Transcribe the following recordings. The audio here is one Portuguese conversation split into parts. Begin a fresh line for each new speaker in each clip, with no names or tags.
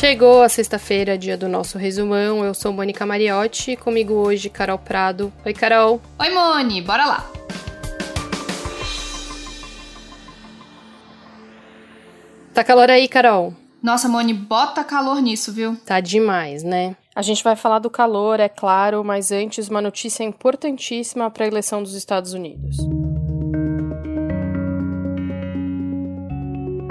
Chegou a sexta-feira, dia do nosso resumão. Eu sou Mônica Mariotti e comigo hoje Carol Prado. Oi, Carol.
Oi, Moni, bora lá.
Tá calor aí, Carol?
Nossa, Moni, bota calor nisso, viu?
Tá demais, né? A gente vai falar do calor, é claro, mas antes uma notícia importantíssima para a eleição dos Estados Unidos.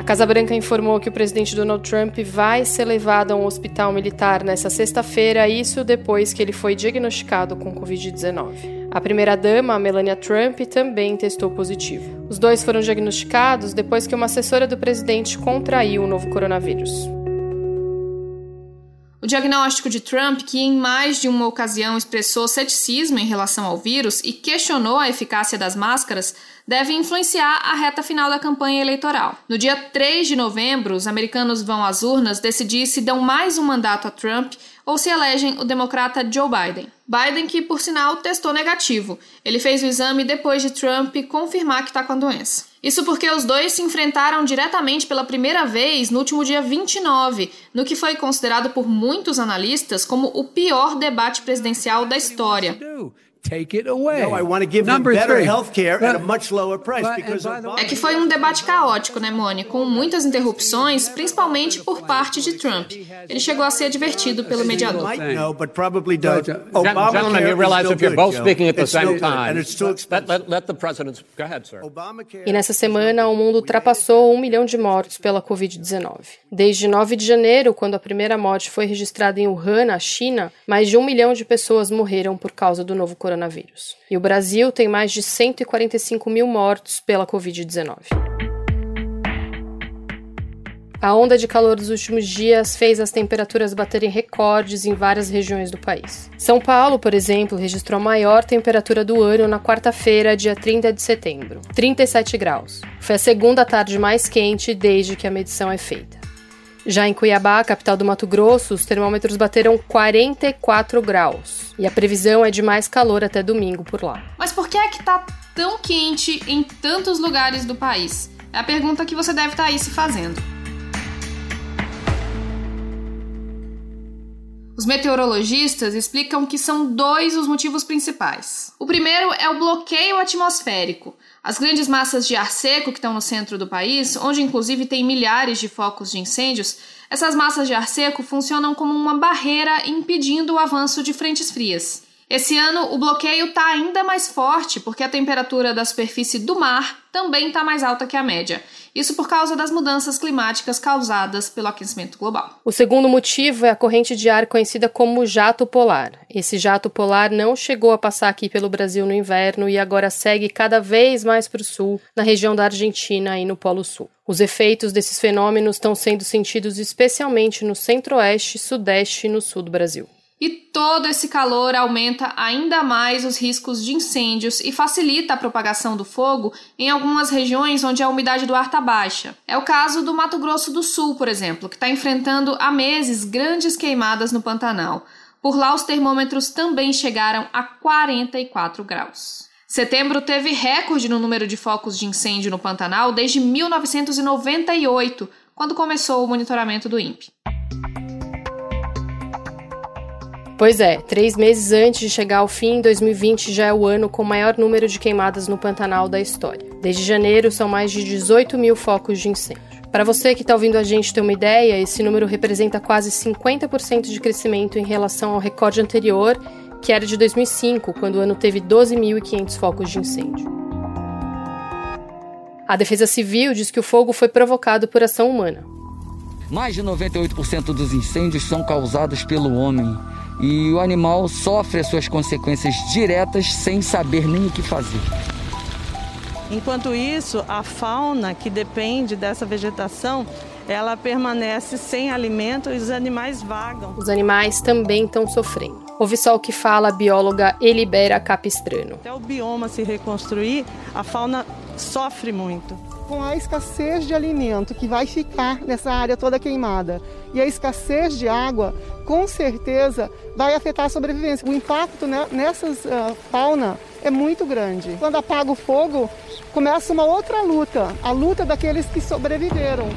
Casa Branca informou que o presidente Donald Trump vai ser levado a um hospital militar nesta sexta-feira, isso depois que ele foi diagnosticado com Covid-19. A primeira-dama, Melania Trump, também testou positivo. Os dois foram diagnosticados depois que uma assessora do presidente contraiu o novo coronavírus.
Diagnóstico de Trump, que em mais de uma ocasião expressou ceticismo em relação ao vírus e questionou a eficácia das máscaras, deve influenciar a reta final da campanha eleitoral. No dia 3 de novembro, os americanos vão às urnas decidir se dão mais um mandato a Trump ou se elegem o democrata Joe Biden. Biden, que por sinal testou negativo. Ele fez o exame depois de Trump confirmar que está com a doença. Isso porque os dois se enfrentaram diretamente pela primeira vez no último dia 29, no que foi considerado por muitos analistas como o pior debate presidencial da história. Take it away. No, I want to give Number them better health care at a much lower price because É que foi um debate caótico, né, Moni? Com muitas interrupções, principalmente por parte de Trump. Ele chegou a ser advertido pelo mediador. No, but probably does. Gentlemen, you realize if you're both speaking at the same time.
Let, let the president. Go ahead, sir. E nessa semana, o mundo ultrapassou um milhão de mortos pela Covid-19. Desde 9 de janeiro, quando a primeira morte foi registrada em Wuhan, na China, mais de um milhão de pessoas morreram por causa do novo coronavírus coronavírus. E o Brasil tem mais de 145 mil mortos pela Covid-19. A onda de calor dos últimos dias fez as temperaturas baterem recordes em várias regiões do país. São Paulo, por exemplo, registrou a maior temperatura do ano na quarta-feira, dia 30 de setembro, 37 graus. Foi a segunda tarde mais quente desde que a medição é feita. Já em Cuiabá, capital do Mato Grosso, os termômetros bateram 44 graus. E a previsão é de mais calor até domingo por lá.
Mas por que é que tá tão quente em tantos lugares do país? É a pergunta que você deve estar tá aí se fazendo. Os meteorologistas explicam que são dois os motivos principais. O primeiro é o bloqueio atmosférico. As grandes massas de ar seco que estão no centro do país, onde inclusive tem milhares de focos de incêndios, essas massas de ar seco funcionam como uma barreira impedindo o avanço de frentes frias. Esse ano, o bloqueio está ainda mais forte porque a temperatura da superfície do mar também está mais alta que a média. Isso por causa das mudanças climáticas causadas pelo aquecimento global.
O segundo motivo é a corrente de ar conhecida como jato polar. Esse jato polar não chegou a passar aqui pelo Brasil no inverno e agora segue cada vez mais para o sul, na região da Argentina e no Polo Sul. Os efeitos desses fenômenos estão sendo sentidos especialmente no centro-oeste, sudeste e no sul do Brasil.
E todo esse calor aumenta ainda mais os riscos de incêndios e facilita a propagação do fogo em algumas regiões onde a umidade do ar está baixa. É o caso do Mato Grosso do Sul, por exemplo, que está enfrentando há meses grandes queimadas no Pantanal. Por lá, os termômetros também chegaram a 44 graus. Setembro teve recorde no número de focos de incêndio no Pantanal desde 1998, quando começou o monitoramento do INPE.
Pois é, três meses antes de chegar ao fim, 2020 já é o ano com o maior número de queimadas no Pantanal da história. Desde janeiro, são mais de 18 mil focos de incêndio. Para você que está ouvindo a gente ter uma ideia, esse número representa quase 50% de crescimento em relação ao recorde anterior, que era de 2005, quando o ano teve 12.500 focos de incêndio. A Defesa Civil diz que o fogo foi provocado por ação humana.
Mais de 98% dos incêndios são causados pelo homem e o animal sofre as suas consequências diretas sem saber nem o que fazer.
Enquanto isso, a fauna que depende dessa vegetação, ela permanece sem alimento e os animais vagam.
Os animais também estão sofrendo. Ouve só o que fala a bióloga Elibera Capistrano.
Até o bioma se reconstruir, a fauna sofre muito
com a escassez de alimento que vai ficar nessa área toda queimada e a escassez de água, com certeza vai afetar a sobrevivência. O impacto nessas uh, fauna é muito grande. Quando apaga o fogo, começa uma outra luta, a luta daqueles que sobreviveram.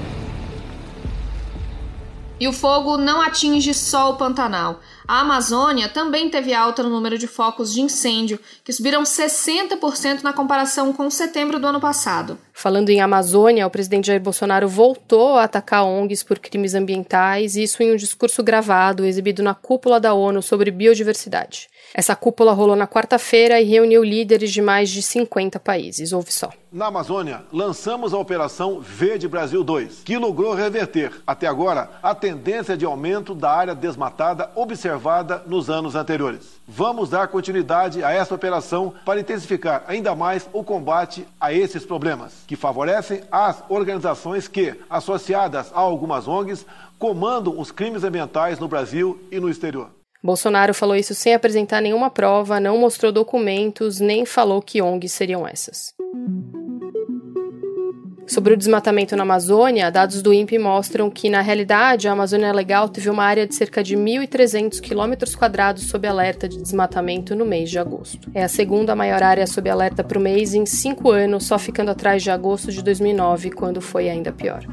E o fogo não atinge só o Pantanal. A Amazônia também teve alta no número de focos de incêndio, que subiram 60% na comparação com setembro do ano passado.
Falando em Amazônia, o presidente Jair Bolsonaro voltou a atacar ONGs por crimes ambientais, isso em um discurso gravado exibido na cúpula da ONU sobre biodiversidade. Essa cúpula rolou na quarta-feira e reuniu líderes de mais de 50 países. Ouve só.
Na Amazônia, lançamos a Operação Verde Brasil 2, que logrou reverter, até agora, a tendência de aumento da área desmatada observada nos anos anteriores. Vamos dar continuidade a essa operação para intensificar ainda mais o combate a esses problemas, que favorecem as organizações que, associadas a algumas ONGs, comandam os crimes ambientais no Brasil e no exterior.
Bolsonaro falou isso sem apresentar nenhuma prova, não mostrou documentos, nem falou que ONGs seriam essas. Sobre o desmatamento na Amazônia, dados do INPE mostram que, na realidade, a Amazônia Legal teve uma área de cerca de 1.300 km sob alerta de desmatamento no mês de agosto. É a segunda maior área sob alerta para o mês em cinco anos, só ficando atrás de agosto de 2009, quando foi ainda pior.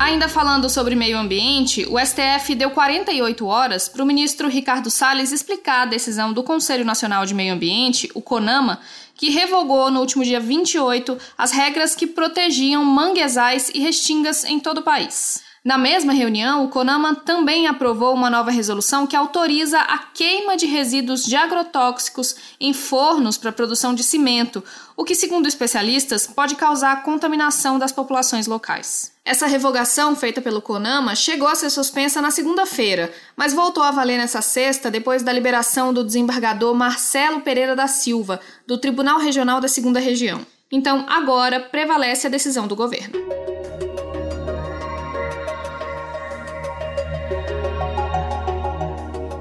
Ainda falando sobre meio ambiente, o STF deu 48 horas para o ministro Ricardo Salles explicar a decisão do Conselho Nacional de Meio Ambiente, o CONAMA, que revogou no último dia 28 as regras que protegiam manguezais e restingas em todo o país. Na mesma reunião, o CONAMA também aprovou uma nova resolução que autoriza a queima de resíduos de agrotóxicos em fornos para produção de cimento, o que, segundo especialistas, pode causar contaminação das populações locais. Essa revogação feita pelo CONAMA chegou a ser suspensa na segunda-feira, mas voltou a valer nessa sexta depois da liberação do desembargador Marcelo Pereira da Silva, do Tribunal Regional da Segunda Região. Então, agora prevalece a decisão do governo.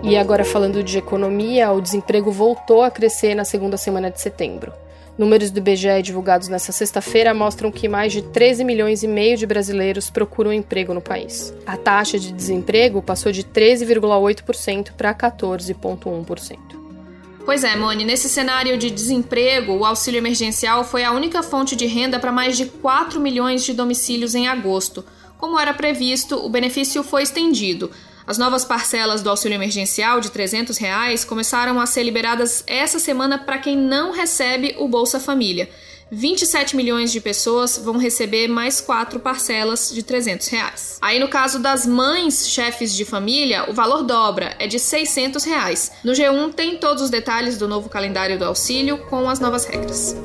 E agora falando de economia, o desemprego voltou a crescer na segunda semana de setembro. Números do IBGE divulgados nesta sexta-feira mostram que mais de 13 milhões e meio de brasileiros procuram emprego no país. A taxa de desemprego passou de 13,8% para 14,1%.
Pois é, Mone, nesse cenário de desemprego, o auxílio emergencial foi a única fonte de renda para mais de 4 milhões de domicílios em agosto. Como era previsto, o benefício foi estendido. As novas parcelas do auxílio emergencial de 300 reais começaram a ser liberadas essa semana para quem não recebe o Bolsa Família. 27 milhões de pessoas vão receber mais quatro parcelas de 300 reais. Aí no caso das mães chefes de família, o valor dobra, é de 600 reais. No G1 tem todos os detalhes do novo calendário do auxílio com as novas regras.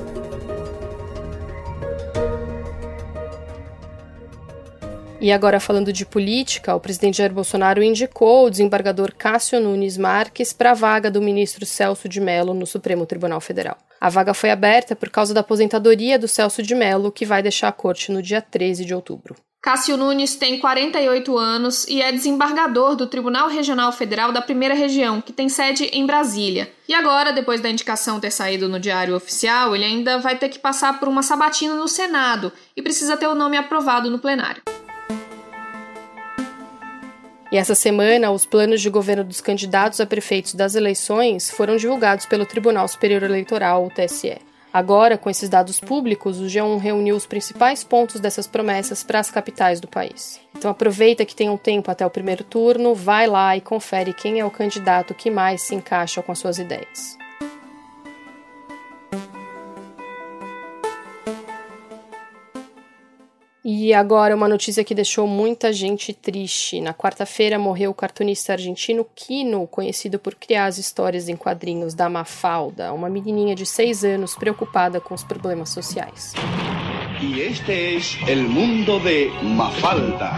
E agora falando de política, o presidente Jair Bolsonaro indicou o desembargador Cássio Nunes Marques para a vaga do ministro Celso de Mello no Supremo Tribunal Federal. A vaga foi aberta por causa da aposentadoria do Celso de Mello, que vai deixar a corte no dia 13 de outubro.
Cássio Nunes tem 48 anos e é desembargador do Tribunal Regional Federal da Primeira Região, que tem sede em Brasília. E agora, depois da indicação ter saído no Diário Oficial, ele ainda vai ter que passar por uma sabatina no Senado e precisa ter o nome aprovado no plenário.
E essa semana, os planos de governo dos candidatos a prefeitos das eleições foram divulgados pelo Tribunal Superior Eleitoral, o TSE. Agora, com esses dados públicos, o G1 reuniu os principais pontos dessas promessas para as capitais do país. Então aproveita que tem um tempo até o primeiro turno, vai lá e confere quem é o candidato que mais se encaixa com as suas ideias. E agora uma notícia que deixou muita gente triste. Na quarta-feira morreu o cartunista argentino Kino, conhecido por criar as histórias em quadrinhos da Mafalda, uma menininha de seis anos preocupada com os problemas sociais.
E este é o mundo de Mafalda.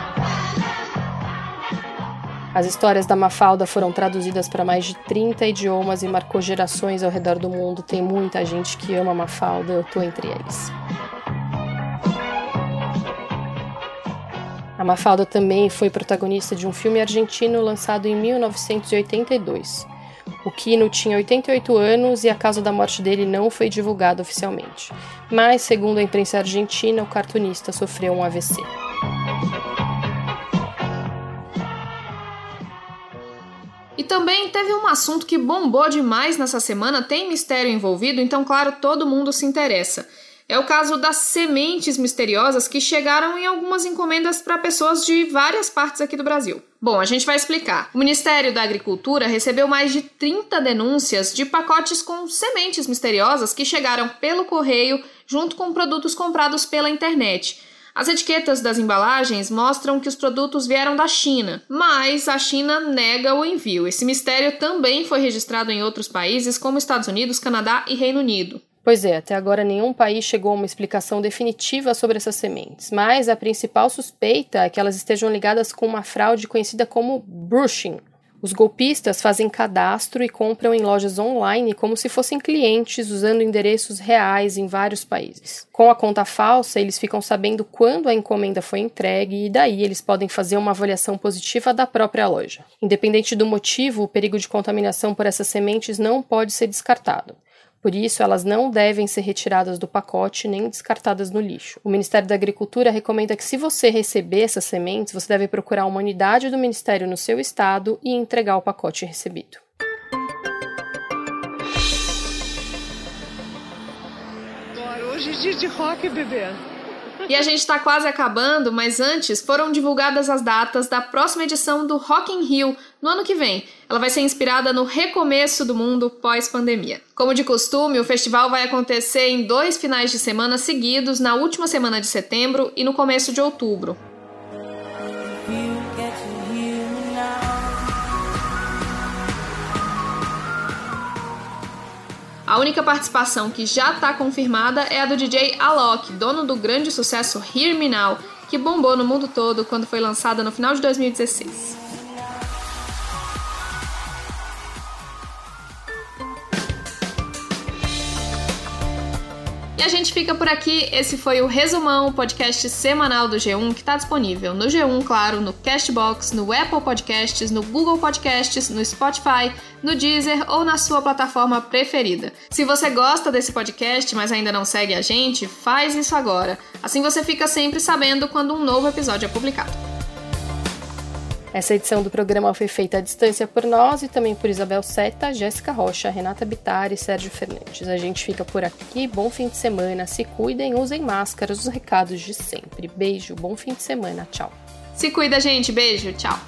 As histórias da Mafalda foram traduzidas para mais de 30 idiomas e marcou gerações ao redor do mundo. Tem muita gente que ama Mafalda, eu tô entre eles. A Mafalda também foi protagonista de um filme argentino lançado em 1982. O Kino tinha 88 anos e a causa da morte dele não foi divulgada oficialmente. Mas, segundo a imprensa argentina, o cartunista sofreu um AVC.
E também teve um assunto que bombou demais nessa semana, tem mistério envolvido, então, claro, todo mundo se interessa. É o caso das sementes misteriosas que chegaram em algumas encomendas para pessoas de várias partes aqui do Brasil. Bom, a gente vai explicar. O Ministério da Agricultura recebeu mais de 30 denúncias de pacotes com sementes misteriosas que chegaram pelo correio junto com produtos comprados pela internet. As etiquetas das embalagens mostram que os produtos vieram da China, mas a China nega o envio. Esse mistério também foi registrado em outros países, como Estados Unidos, Canadá e Reino Unido.
Pois é, até agora nenhum país chegou a uma explicação definitiva sobre essas sementes, mas a principal suspeita é que elas estejam ligadas com uma fraude conhecida como brushing, os golpistas fazem cadastro e compram em lojas online como se fossem clientes, usando endereços reais em vários países. Com a conta falsa, eles ficam sabendo quando a encomenda foi entregue e daí eles podem fazer uma avaliação positiva da própria loja. Independente do motivo, o perigo de contaminação por essas sementes não pode ser descartado. Por isso, elas não devem ser retiradas do pacote nem descartadas no lixo. O Ministério da Agricultura recomenda que, se você receber essas sementes, você deve procurar uma unidade do Ministério no seu estado e entregar o pacote recebido.
Hoje é dia de rock, bebê.
E a gente está quase acabando, mas antes foram divulgadas as datas da próxima edição do Rock in Rio no ano que vem. Ela vai ser inspirada no recomeço do mundo pós-pandemia. Como de costume, o festival vai acontecer em dois finais de semana seguidos, na última semana de setembro e no começo de outubro. A única participação que já está confirmada é a do DJ Alok, dono do grande sucesso Hear Me Now, que bombou no mundo todo quando foi lançada no final de 2016. E a gente fica por aqui. Esse foi o Resumão, o podcast semanal do G1, que está disponível no G1, claro, no Castbox, no Apple Podcasts, no Google Podcasts, no Spotify, no Deezer ou na sua plataforma preferida. Se você gosta desse podcast, mas ainda não segue a gente, faz isso agora. Assim você fica sempre sabendo quando um novo episódio é publicado.
Essa edição do programa foi feita à distância por nós e também por Isabel Seta, Jéssica Rocha, Renata Bittar e Sérgio Fernandes. A gente fica por aqui. Bom fim de semana. Se cuidem, usem máscaras, os recados de sempre. Beijo, bom fim de semana. Tchau.
Se cuida, gente. Beijo. Tchau.